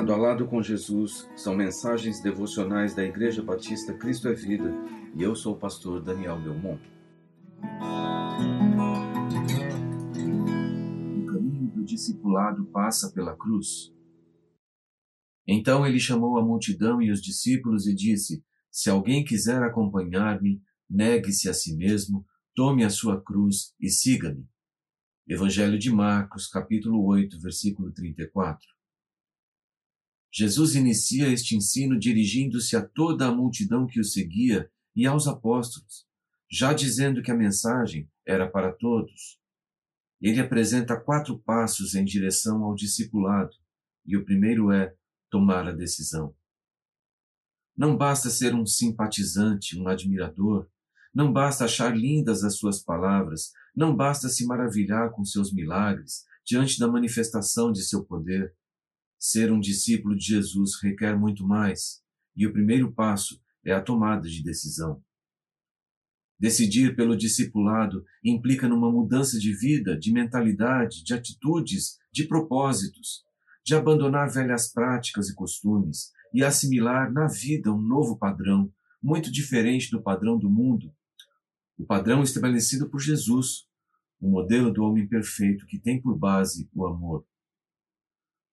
Lado a Lado com Jesus são mensagens devocionais da Igreja Batista Cristo é Vida e eu sou o pastor Daniel Belmont. O caminho do discipulado passa pela cruz. Então ele chamou a multidão e os discípulos e disse: Se alguém quiser acompanhar-me, negue-se a si mesmo, tome a sua cruz e siga-me. Evangelho de Marcos, capítulo 8, versículo 34. Jesus inicia este ensino dirigindo-se a toda a multidão que o seguia e aos apóstolos, já dizendo que a mensagem era para todos. Ele apresenta quatro passos em direção ao discipulado, e o primeiro é tomar a decisão. Não basta ser um simpatizante, um admirador, não basta achar lindas as suas palavras, não basta se maravilhar com seus milagres diante da manifestação de seu poder. Ser um discípulo de Jesus requer muito mais, e o primeiro passo é a tomada de decisão. Decidir pelo discipulado implica numa mudança de vida, de mentalidade, de atitudes, de propósitos, de abandonar velhas práticas e costumes e assimilar na vida um novo padrão, muito diferente do padrão do mundo. O padrão estabelecido por Jesus, o modelo do homem perfeito que tem por base o amor.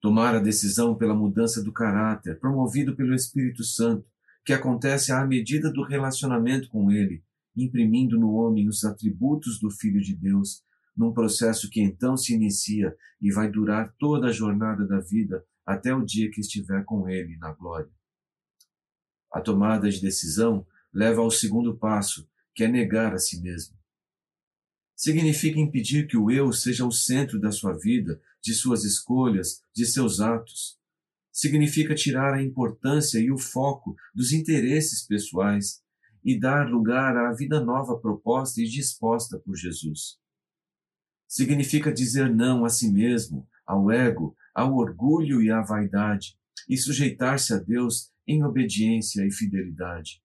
Tomar a decisão pela mudança do caráter, promovido pelo Espírito Santo, que acontece à medida do relacionamento com Ele, imprimindo no homem os atributos do Filho de Deus, num processo que então se inicia e vai durar toda a jornada da vida até o dia que estiver com Ele na glória. A tomada de decisão leva ao segundo passo, que é negar a si mesmo. Significa impedir que o eu seja o centro da sua vida, de suas escolhas, de seus atos. Significa tirar a importância e o foco dos interesses pessoais e dar lugar à vida nova proposta e disposta por Jesus. Significa dizer não a si mesmo, ao ego, ao orgulho e à vaidade, e sujeitar-se a Deus em obediência e fidelidade.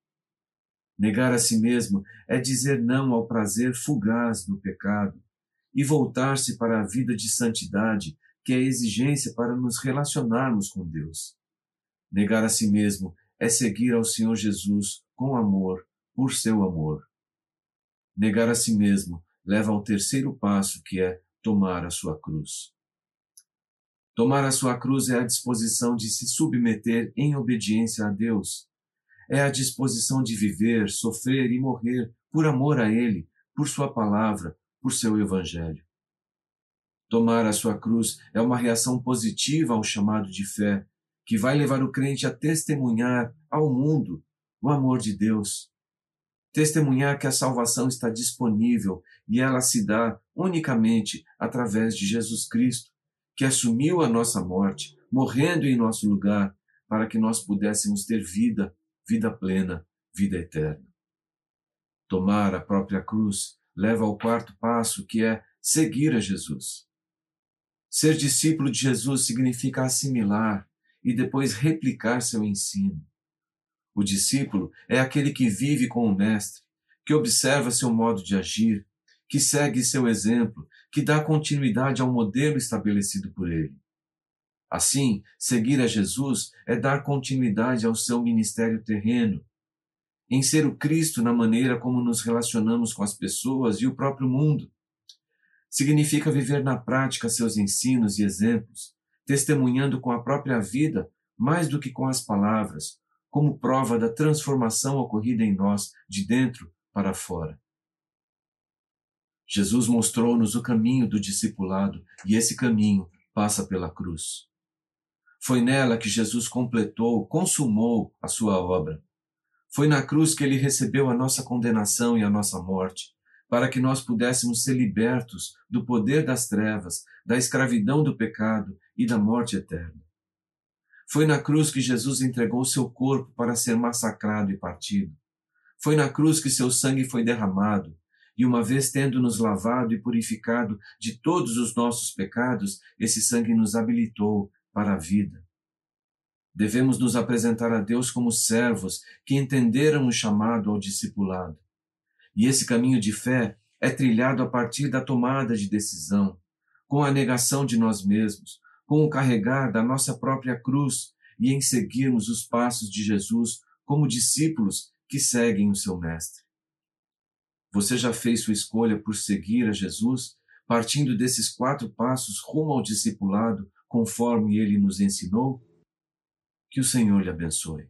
Negar a si mesmo é dizer não ao prazer fugaz do pecado, e voltar-se para a vida de santidade, que é a exigência para nos relacionarmos com Deus. Negar a si mesmo é seguir ao Senhor Jesus com amor, por seu amor. Negar a si mesmo leva ao terceiro passo, que é tomar a sua cruz. Tomar a sua cruz é a disposição de se submeter em obediência a Deus. É a disposição de viver, sofrer e morrer por amor a Ele, por Sua palavra, por seu Evangelho. Tomar a sua cruz é uma reação positiva ao chamado de fé, que vai levar o crente a testemunhar ao mundo o amor de Deus. Testemunhar que a salvação está disponível e ela se dá unicamente através de Jesus Cristo, que assumiu a nossa morte, morrendo em nosso lugar, para que nós pudéssemos ter vida, vida plena, vida eterna. Tomar a própria cruz leva ao quarto passo, que é seguir a Jesus. Ser discípulo de Jesus significa assimilar e depois replicar seu ensino. O discípulo é aquele que vive com o Mestre, que observa seu modo de agir, que segue seu exemplo, que dá continuidade ao modelo estabelecido por ele. Assim, seguir a Jesus é dar continuidade ao seu ministério terreno, em ser o Cristo na maneira como nos relacionamos com as pessoas e o próprio mundo. Significa viver na prática seus ensinos e exemplos, testemunhando com a própria vida mais do que com as palavras, como prova da transformação ocorrida em nós de dentro para fora. Jesus mostrou-nos o caminho do discipulado e esse caminho passa pela cruz. Foi nela que Jesus completou, consumou a sua obra. Foi na cruz que ele recebeu a nossa condenação e a nossa morte, para que nós pudéssemos ser libertos do poder das trevas, da escravidão do pecado e da morte eterna. Foi na cruz que Jesus entregou seu corpo para ser massacrado e partido. Foi na cruz que seu sangue foi derramado, e uma vez tendo nos lavado e purificado de todos os nossos pecados, esse sangue nos habilitou para a vida. Devemos nos apresentar a Deus como servos que entenderam o chamado ao discipulado. E esse caminho de fé é trilhado a partir da tomada de decisão, com a negação de nós mesmos, com o carregar da nossa própria cruz e em seguirmos os passos de Jesus como discípulos que seguem o seu Mestre. Você já fez sua escolha por seguir a Jesus, partindo desses quatro passos rumo ao discipulado, conforme ele nos ensinou? Que o Senhor lhe abençoe.